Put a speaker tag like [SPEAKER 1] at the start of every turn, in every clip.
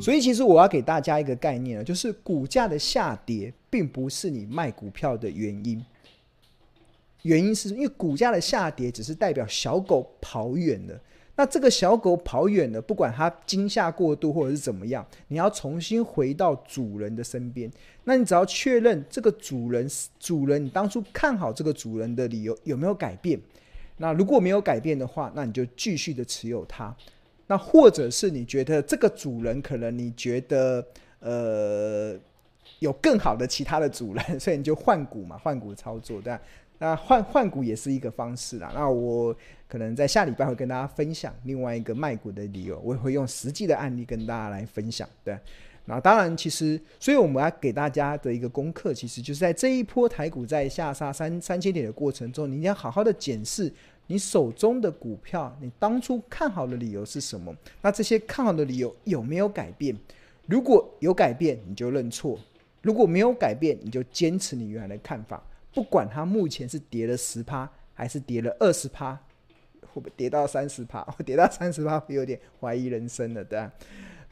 [SPEAKER 1] 所以，其实我要给大家一个概念，就是股价的下跌并不是你卖股票的原因。原因是因为股价的下跌只是代表小狗跑远了。那这个小狗跑远了，不管它惊吓过度或者是怎么样，你要重新回到主人的身边。那你只要确认这个主人，主人你当初看好这个主人的理由有没有改变？那如果没有改变的话，那你就继续的持有它。那或者是你觉得这个主人可能你觉得呃有更好的其他的主人，所以你就换股嘛，换股操作，对？那换换股也是一个方式啦。那我可能在下礼拜会跟大家分享另外一个卖股的理由，我也会用实际的案例跟大家来分享，对。那当然，其实所以我们要给大家的一个功课，其实就是在这一波台股在下杀三三千点的过程中，你要好好的检视。你手中的股票，你当初看好的理由是什么？那这些看好的理由有没有改变？如果有改变，你就认错；如果没有改变，你就坚持你原来的看法。不管它目前是跌了十趴，还是跌了二十趴，会不会跌到三十趴？跌到三十趴会有点怀疑人生了，对吧？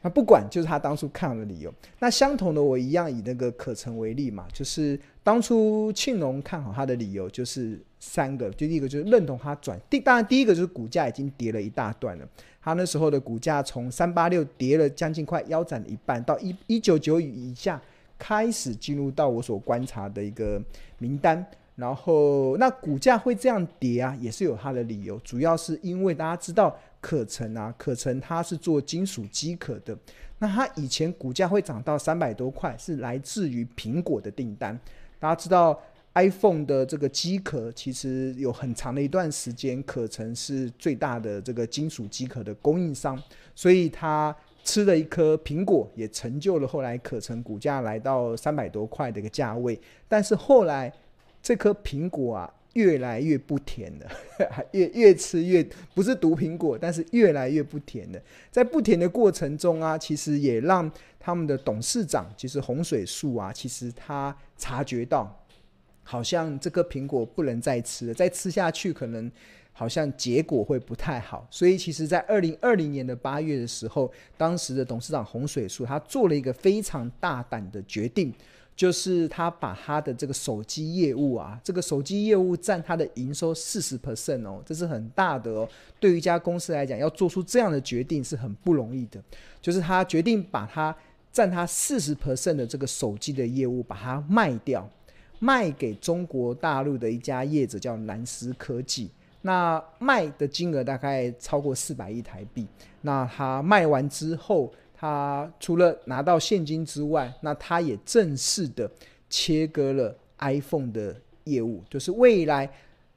[SPEAKER 1] 那不管，就是他当初看好的理由。那相同的，我一样以那个可成为例嘛，就是当初庆隆看好他的理由就是。三个，就第一个就是认同它转，第当然第一个就是股价已经跌了一大段了，它那时候的股价从三八六跌了将近快腰斩了一半，到一一九九以下开始进入到我所观察的一个名单，然后那股价会这样跌啊，也是有它的理由，主要是因为大家知道可成啊，可成它是做金属机壳的，那它以前股价会涨到三百多块，是来自于苹果的订单，大家知道。iPhone 的这个机壳其实有很长的一段时间，可成是最大的这个金属机壳的供应商，所以它吃了一颗苹果，也成就了后来可成股价来到三百多块的一个价位。但是后来这颗苹果啊，越来越不甜了，越越吃越不是毒苹果，但是越来越不甜了。在不甜的过程中啊，其实也让他们的董事长，其实洪水树啊，其实他察觉到。好像这个苹果不能再吃了，再吃下去可能好像结果会不太好。所以其实，在二零二零年的八月的时候，当时的董事长洪水树他做了一个非常大胆的决定，就是他把他的这个手机业务啊，这个手机业务占他的营收四十 percent 哦，这是很大的哦。对于一家公司来讲，要做出这样的决定是很不容易的。就是他决定把他占他四十 percent 的这个手机的业务把它卖掉。卖给中国大陆的一家业者叫南思科技，那卖的金额大概超过四百亿台币。那他卖完之后，他除了拿到现金之外，那他也正式的切割了 iPhone 的业务，就是未来，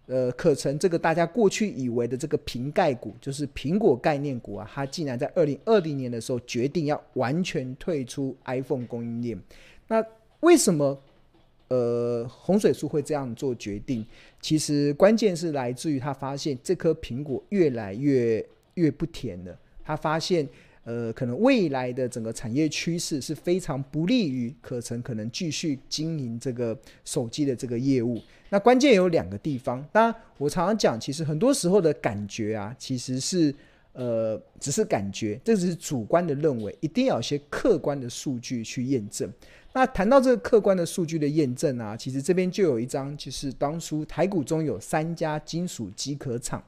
[SPEAKER 1] 呃，可成这个大家过去以为的这个瓶盖股，就是苹果概念股啊，它竟然在二零二零年的时候决定要完全退出 iPhone 供应链。那为什么？呃，洪水树会这样做决定，其实关键是来自于他发现这颗苹果越来越越不甜了。他发现，呃，可能未来的整个产业趋势是非常不利于可成可能继续经营这个手机的这个业务。那关键有两个地方，当然我常常讲，其实很多时候的感觉啊，其实是呃只是感觉，这只是主观的认为，一定要有些客观的数据去验证。那谈到这个客观的数据的验证啊，其实这边就有一张，就是当初台股中有三家金属机壳厂，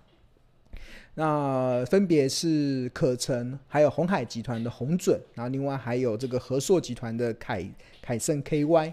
[SPEAKER 1] 那分别是可成，还有鸿海集团的红准，然后另外还有这个和硕集团的凯凯盛 KY。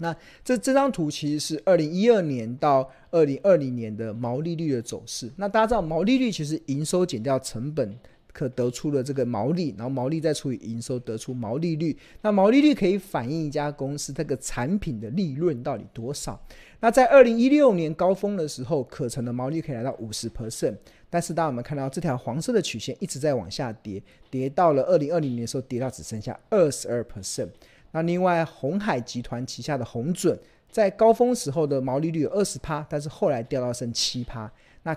[SPEAKER 1] 那这这张图其实是二零一二年到二零二零年的毛利率的走势。那大家知道毛利率其实营收减掉成本。可得出了这个毛利，然后毛利再除以营收，得出毛利率。那毛利率可以反映一家公司这个产品的利润到底多少。那在二零一六年高峰的时候，可成的毛利可以来到五十 percent，但是当我们看到这条黄色的曲线一直在往下跌，跌到了二零二零年的时候，跌到只剩下二十二 percent。那另外鸿海集团旗下的红准，在高峰时候的毛利率有二十趴，但是后来掉到剩七趴。那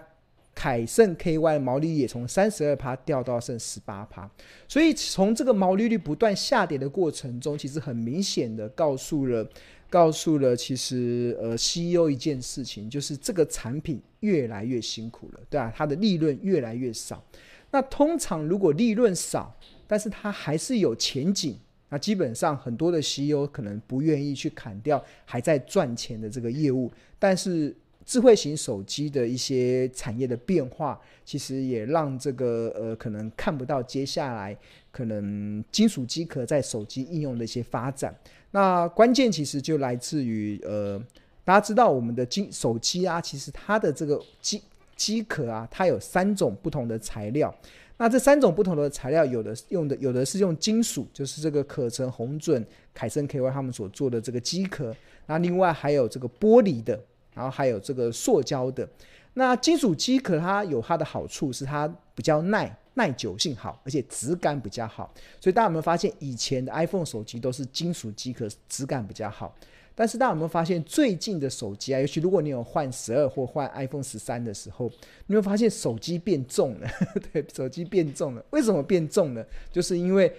[SPEAKER 1] 凯盛 KY 毛利率也从三十二趴掉到剩十八趴，所以从这个毛利率不断下跌的过程中，其实很明显的告诉了，告诉了其实呃 CEO 一件事情，就是这个产品越来越辛苦了，对啊，它的利润越来越少。那通常如果利润少，但是它还是有前景，那基本上很多的 CEO 可能不愿意去砍掉还在赚钱的这个业务，但是。智慧型手机的一些产业的变化，其实也让这个呃可能看不到接下来可能金属机壳在手机应用的一些发展。那关键其实就来自于呃，大家知道我们的金手机啊，其实它的这个机机壳啊，它有三种不同的材料。那这三种不同的材料，有的用的有的是用金属，就是这个可成、红准、凯盛 KY 他们所做的这个机壳。那另外还有这个玻璃的。然后还有这个塑胶的，那金属机壳它有它的好处，是它比较耐耐久性好，而且质感比较好。所以大家有没有发现，以前的 iPhone 手机都是金属机壳，质感比较好。但是大家有没有发现，最近的手机啊，尤其如果你有换十二或换 iPhone 十三的时候，你会发现手机变重了。对，手机变重了。为什么变重呢？就是因为。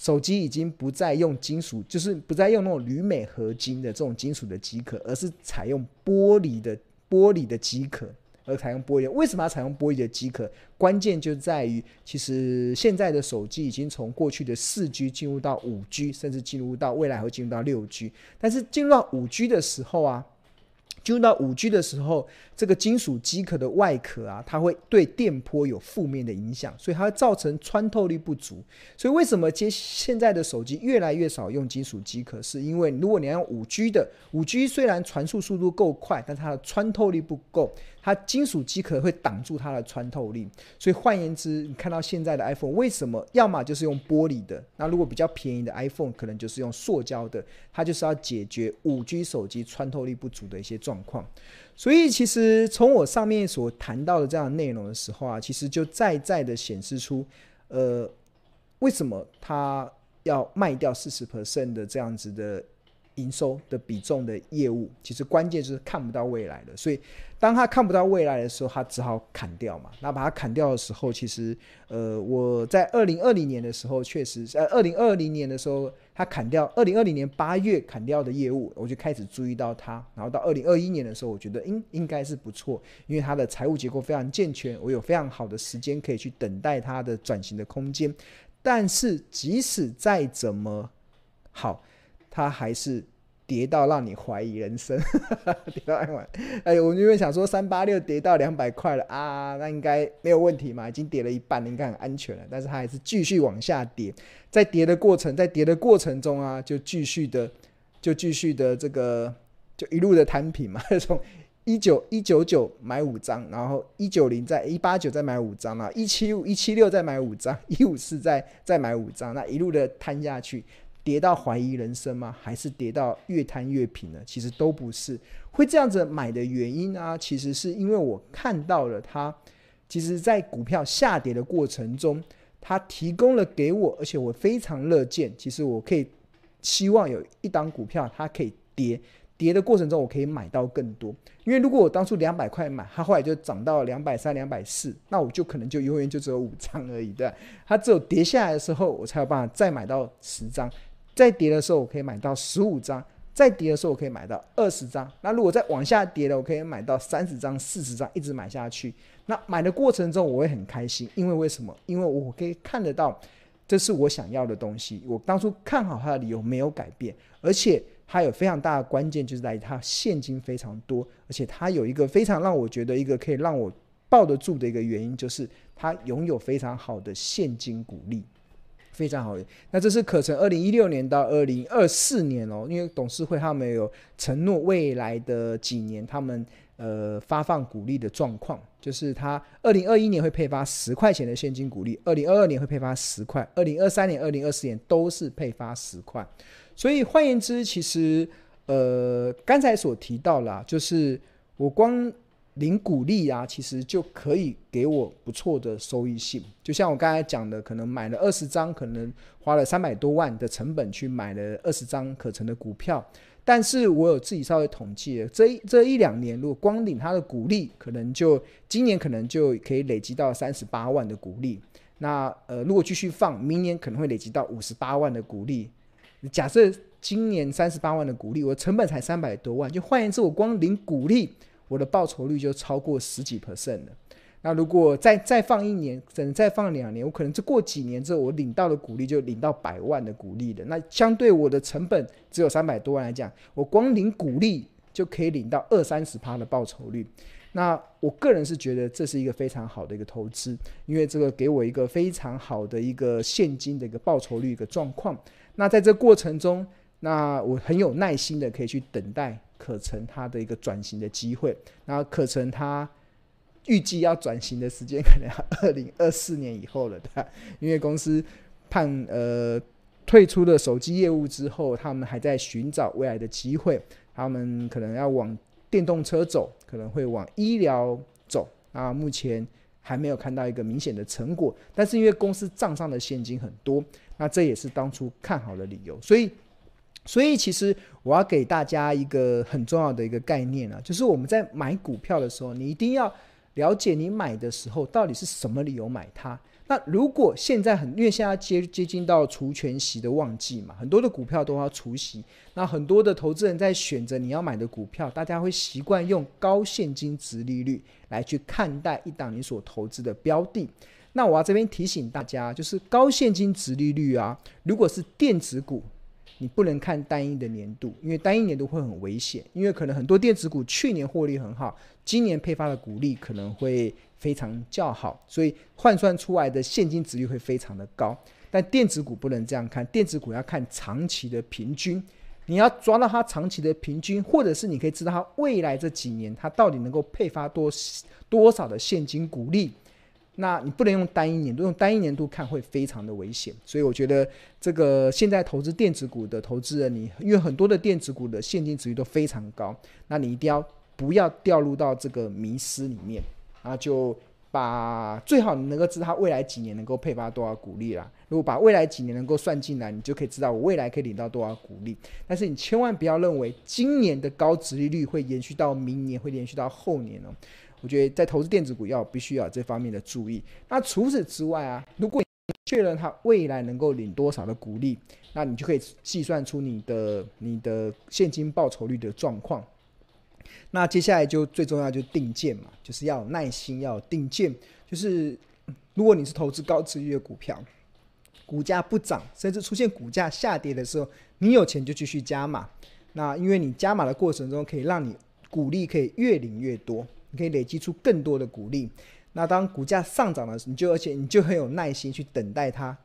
[SPEAKER 1] 手机已经不再用金属，就是不再用那种铝镁合金的这种金属的机壳，而是采用玻璃的玻璃的机壳，而采用玻璃。为什么要采用玻璃的机壳？关键就在于，其实现在的手机已经从过去的四 G 进入到五 G，甚至进入到未来会进入到六 G。但是进入到五 G 的时候啊。进入到五 G 的时候，这个金属机壳的外壳啊，它会对电波有负面的影响，所以它会造成穿透力不足。所以为什么接现在的手机越来越少用金属机壳？是因为如果你要用五 G 的，五 G 虽然传输速度够快，但它的穿透力不够。它金属机壳会挡住它的穿透力，所以换言之，你看到现在的 iPhone 为什么要么就是用玻璃的，那如果比较便宜的 iPhone 可能就是用塑胶的，它就是要解决 5G 手机穿透力不足的一些状况。所以其实从我上面所谈到的这样的内容的时候啊，其实就再再的显示出，呃，为什么它要卖掉四十 percent 的这样子的。营收的比重的业务，其实关键就是看不到未来的，所以当他看不到未来的时候，他只好砍掉嘛。那把它砍掉的时候，其实呃，我在二零二零年的时候，确实在二零二零年的时候，他砍掉二零二零年八月砍掉的业务，我就开始注意到它。然后到二零二一年的时候，我觉得应应该是不错，因为它的财务结构非常健全，我有非常好的时间可以去等待它的转型的空间。但是即使再怎么好，它还是跌到让你怀疑人生，跌到两百，哎，我原本想说三八六跌到两百块了啊，那应该没有问题嘛，已经跌了一半，应该很安全了。但是它还是继续往下跌，在跌的过程，在跌的过程中啊，就继续的，就继续的这个，就一路的摊平嘛，从一九一九九买五张，然后一九零再一八九再买五张啊，一七五一七六再买五张，一五四再再买五张，那一路的摊下去。跌到怀疑人生吗？还是跌到越摊越平呢？其实都不是。会这样子买的原因啊，其实是因为我看到了它，其实在股票下跌的过程中，它提供了给我，而且我非常乐见。其实我可以希望有一档股票，它可以跌，跌的过程中我可以买到更多。因为如果我当初两百块买，它后来就涨到两百三、两百四，那我就可能就永远就只有五张而已，对？它只有跌下来的时候，我才有办法再买到十张。再跌的时候，我可以买到十五张；再跌的时候，我可以买到二十张。那如果再往下跌了，我可以买到三十张、四十张，一直买下去。那买的过程中，我会很开心，因为为什么？因为我可以看得到，这是我想要的东西。我当初看好它的理由没有改变，而且它有非常大的关键，就是在于它现金非常多，而且它有一个非常让我觉得一个可以让我抱得住的一个原因，就是它拥有非常好的现金股利。非常好，那这是可成二零一六年到二零二四年哦，因为董事会他们有承诺未来的几年他们呃发放股利的状况，就是他二零二一年会配发十块钱的现金股利，二零二二年会配发十块，二零二三年、二零二四年都是配发十块，所以换言之，其实呃刚才所提到啦，就是我光。领股利啊，其实就可以给我不错的收益性。就像我刚才讲的，可能买了二十张，可能花了三百多万的成本去买了二十张可成的股票，但是我有自己稍微统计，这一这一两年，如果光领它的股利，可能就今年可能就可以累积到三十八万的股利。那呃，如果继续放，明年可能会累积到五十八万的股利。假设今年三十八万的股利，我成本才三百多万，就换言之，我光领股利，我的报酬率就超过十几 percent 了。那如果再再放一年，可能再放两年，我可能就过几年之后，我领到的股利就领到百万的股利了。那相对我的成本只有三百多万来讲，我光领股利就可以领到二三十趴的报酬率。那我个人是觉得这是一个非常好的一个投资，因为这个给我一个非常好的一个现金的一个报酬率一个状况。那在这过程中，那我很有耐心的可以去等待可成它的一个转型的机会。那可成它预计要转型的时间可能要 二零二四年以后了，对吧？因为公司判呃退出了手机业务之后，他们还在寻找未来的机会，他们可能要往电动车走，可能会往医疗走。那目前还没有看到一个明显的成果，但是因为公司账上的现金很多。那这也是当初看好的理由，所以，所以其实我要给大家一个很重要的一个概念啊，就是我们在买股票的时候，你一定要了解你买的时候到底是什么理由买它。那如果现在很，因为现在接接近到除权息的旺季嘛，很多的股票都要除息，那很多的投资人在选择你要买的股票，大家会习惯用高现金殖利率来去看待一档你所投资的标的。那我要这边提醒大家，就是高现金殖利率啊，如果是电子股，你不能看单一的年度，因为单一年度会很危险，因为可能很多电子股去年获利很好，今年配发的股利可能会非常较好，所以换算出来的现金值率会非常的高。但电子股不能这样看，电子股要看长期的平均，你要抓到它长期的平均，或者是你可以知道它未来这几年它到底能够配发多多少的现金股利。那你不能用单一年度，用单一年度看会非常的危险，所以我觉得这个现在投资电子股的投资人，你因为很多的电子股的现金值率都非常高，那你一定要不要掉入到这个迷思里面，然后就把最好你能够知道它未来几年能够配发多少股利啦。如果把未来几年能够算进来，你就可以知道我未来可以领到多少股利。但是你千万不要认为今年的高值利率会延续到明年，会延续到后年哦。我觉得在投资电子股要必须要这方面的注意。那除此之外啊，如果你确认它未来能够领多少的股利，那你就可以计算出你的你的现金报酬率的状况。那接下来就最重要就定见嘛，就是要耐心，要有定见。就是如果你是投资高殖利率的股票，股价不涨，甚至出现股价下跌的时候，你有钱就继续加码。那因为你加码的过程中，可以让你股利可以越领越多。你可以累积出更多的股利，那当股价上涨的时候，你就而且你就很有耐心去等待它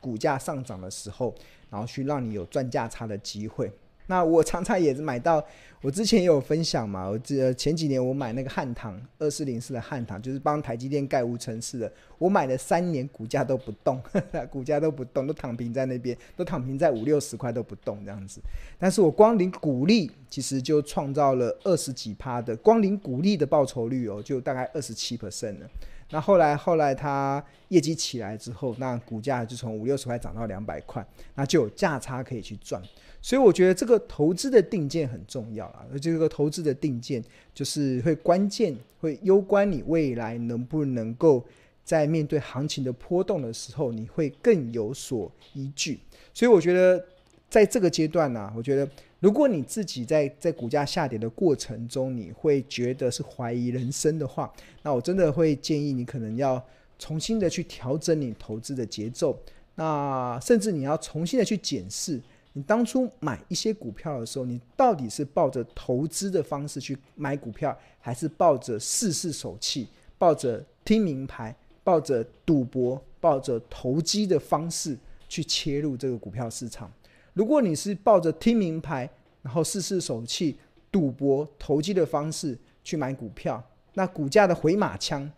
[SPEAKER 1] 股价上涨的时候，然后去让你有赚价差的机会。那我常常也是买到，我之前也有分享嘛，我记得前几年我买那个汉唐二四零四的汉唐，就是帮台积电盖无尘室的，我买了三年，股价都不动，股价都不动，都躺平在那边，都躺平在五六十块都不动这样子。但是我光领股利，其实就创造了二十几趴的光领股利的报酬率哦，就大概二十七 percent 了。那后来后来它业绩起来之后，那股价就从五六十块涨到两百块，那就有价差可以去赚。所以我觉得这个投资的定见很重要啊，而这个投资的定见就是会关键，会攸关你未来能不能够在面对行情的波动的时候，你会更有所依据。所以我觉得在这个阶段呢，我觉得如果你自己在在股价下跌的过程中，你会觉得是怀疑人生的话，那我真的会建议你可能要重新的去调整你投资的节奏，那甚至你要重新的去检视。你当初买一些股票的时候，你到底是抱着投资的方式去买股票，还是抱着试试手气、抱着听名牌、抱着赌博、抱着投机的方式去切入这个股票市场？如果你是抱着听名牌，然后试试手气、赌博、投机的方式去买股票，那股价的回马枪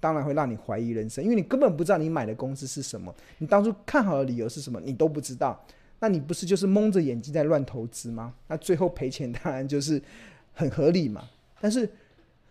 [SPEAKER 1] 当然会让你怀疑人生，因为你根本不知道你买的公司是什么，你当初看好的理由是什么，你都不知道。那你不是就是蒙着眼睛在乱投资吗？那最后赔钱当然就是很合理嘛。但是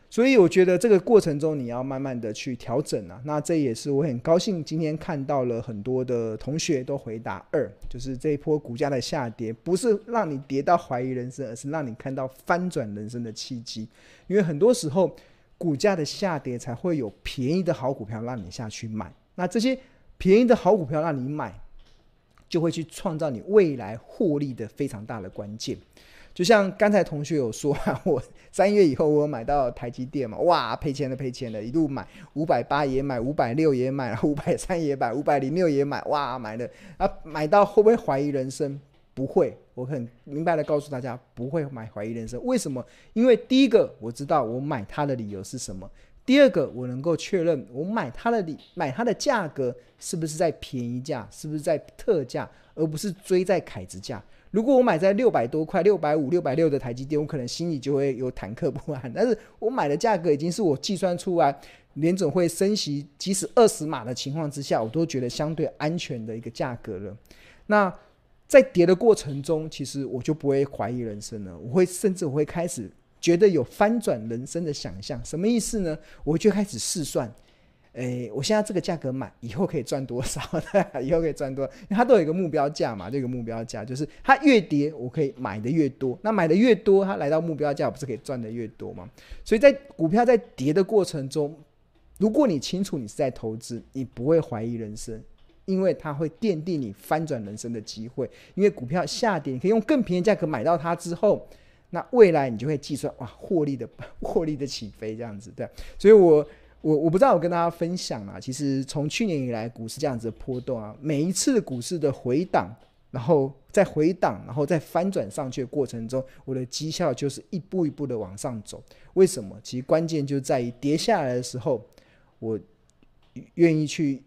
[SPEAKER 1] 所以我觉得这个过程中你要慢慢的去调整啊。那这也是我很高兴今天看到了很多的同学都回答二，就是这一波股价的下跌不是让你跌到怀疑人生，而是让你看到翻转人生的契机。因为很多时候股价的下跌才会有便宜的好股票让你下去买，那这些便宜的好股票让你买，就会去创造你未来获利的非常大的关键。就像刚才同学有说，我三月以后我买到台积电嘛，哇，赔钱了赔钱了，一路买五百八也买，五百六也买，五百三也买，五百零六也买，哇，买了啊，买到会不会怀疑人生？不会，我很明白的告诉大家，不会买怀疑人生。为什么？因为第一个我知道我买它的理由是什么，第二个我能够确认我买它的理买它的价格是不是在便宜价，是不是在特价，而不是追在凯子价。如果我买在六百多块、六百五、六百六的台积电，我可能心里就会有忐忑不安。但是我买的价格已经是我计算出来，联准会升息，即使二十码的情况之下，我都觉得相对安全的一个价格了。那在跌的过程中，其实我就不会怀疑人生了，我会甚至我会开始觉得有翻转人生的想象。什么意思呢？我就开始试算。诶，我现在这个价格买，以后可以赚多少？以后可以赚多少？因为它都有一个目标价嘛，这个目标价就是它越跌，我可以买的越多。那买的越多，它来到目标价，我不是可以赚的越多吗？所以在股票在跌的过程中，如果你清楚你是在投资，你不会怀疑人生，因为它会奠定你翻转人生的机会。因为股票下跌，你可以用更便宜的价格买到它之后，那未来你就会计算哇，获利的 获利的起飞这样子，对。所以我。我我不知道，我跟大家分享啊，其实从去年以来，股市这样子的波动啊，每一次股市的回档，然后再回档，然后再翻转上去的过程中，我的绩效就是一步一步的往上走。为什么？其实关键就在于跌下来的时候，我愿意去。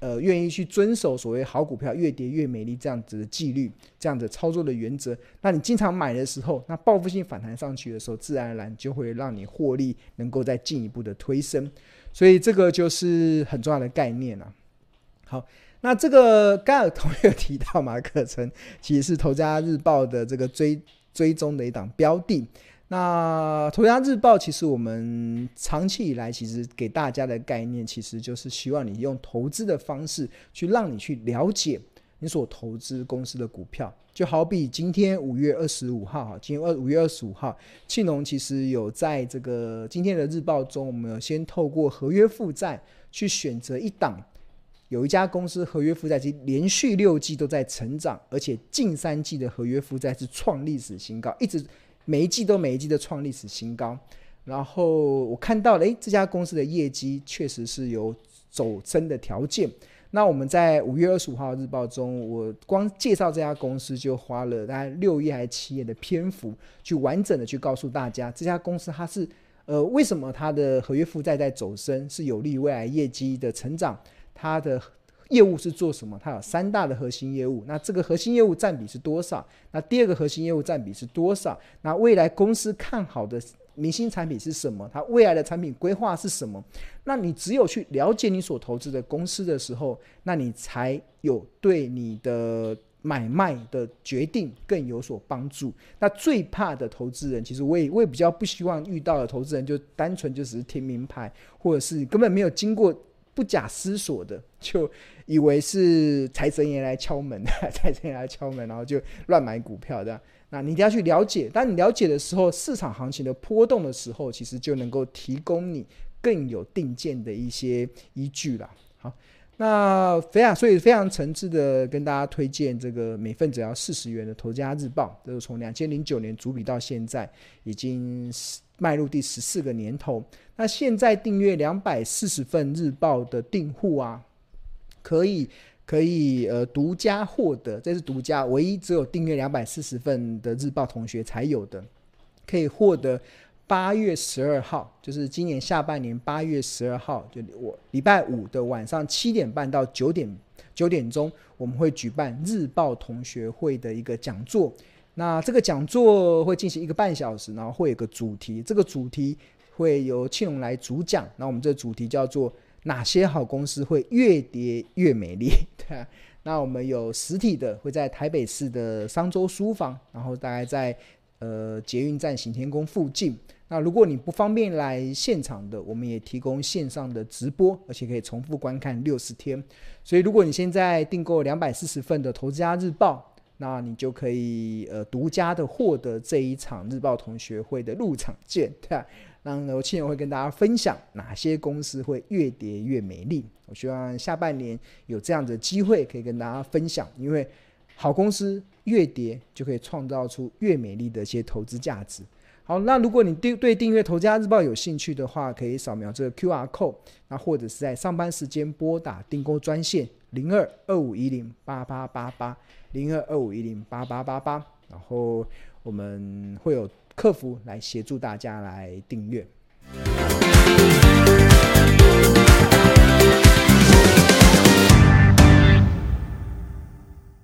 [SPEAKER 1] 呃，愿意去遵守所谓好股票越跌越美丽这样子的纪律，这样子操作的原则。那你经常买的时候，那报复性反弹上去的时候，自然而然就会让你获利能够再进一步的推升。所以这个就是很重要的概念了。好，那这个刚刚有同学提到嘛，课程其实是《投家日报》的这个追追踪的一档标的。那《投资家日报》其实我们长期以来其实给大家的概念，其实就是希望你用投资的方式去让你去了解你所投资公司的股票。就好比今天五月二十五号，哈，今天二五月二十五号，庆农其实有在这个今天的日报中，我们有先透过合约负债去选择一档，有一家公司合约负债其实连续六季都在成长，而且近三季的合约负债是创历史新高，一直。每一季都每一季的创历史新高，然后我看到了，诶，这家公司的业绩确实是有走升的条件。那我们在五月二十五号日报中，我光介绍这家公司就花了大概六页还是七页的篇幅，去完整的去告诉大家这家公司它是呃为什么它的合约负债在走升，是有利于未来业绩的成长，它的。业务是做什么？它有三大的核心业务。那这个核心业务占比是多少？那第二个核心业务占比是多少？那未来公司看好的明星产品是什么？它未来的产品规划是什么？那你只有去了解你所投资的公司的时候，那你才有对你的买卖的决定更有所帮助。那最怕的投资人，其实我也我也比较不希望遇到的投资人，就单纯就只是听名牌，或者是根本没有经过。不假思索的就以为是财神爷来敲门，财神爷来敲门，然后就乱买股票这样。那你一定要去了解，当你了解的时候，市场行情的波动的时候，其实就能够提供你更有定见的一些依据了。好，那非常所以非常诚挚的跟大家推荐这个每份只要四十元的《投资家日报》，这是从两千零九年主笔到现在已经迈入第十四个年头。那现在订阅两百四十份日报的订户啊，可以可以呃独家获得，这是独家，唯一只有订阅两百四十份的日报同学才有的，可以获得八月十二号，就是今年下半年八月十二号，就我礼拜五的晚上七点半到九点九点钟，我们会举办日报同学会的一个讲座。那这个讲座会进行一个半小时，然后会有个主题，这个主题。会由庆隆来主讲，那我们这主题叫做哪些好公司会越跌越美丽？对，那我们有实体的，会在台北市的商周书房，然后大概在呃捷运站行天宫附近。那如果你不方便来现场的，我们也提供线上的直播，而且可以重复观看六十天。所以如果你现在订购两百四十份的《投资家日报》，那你就可以呃独家的获得这一场日报同学会的入场券，对吧？那我亲友会跟大家分享哪些公司会越跌越美丽。我希望下半年有这样的机会可以跟大家分享，因为好公司越跌就可以创造出越美丽的一些投资价值。好，那如果你对对订阅《投家日报》有兴趣的话，可以扫描这个 QR code，那或者是在上班时间拨打订购专线零二二五一零八八八八零二二五一零八八八八，然后我们会有客服来协助大家来订阅。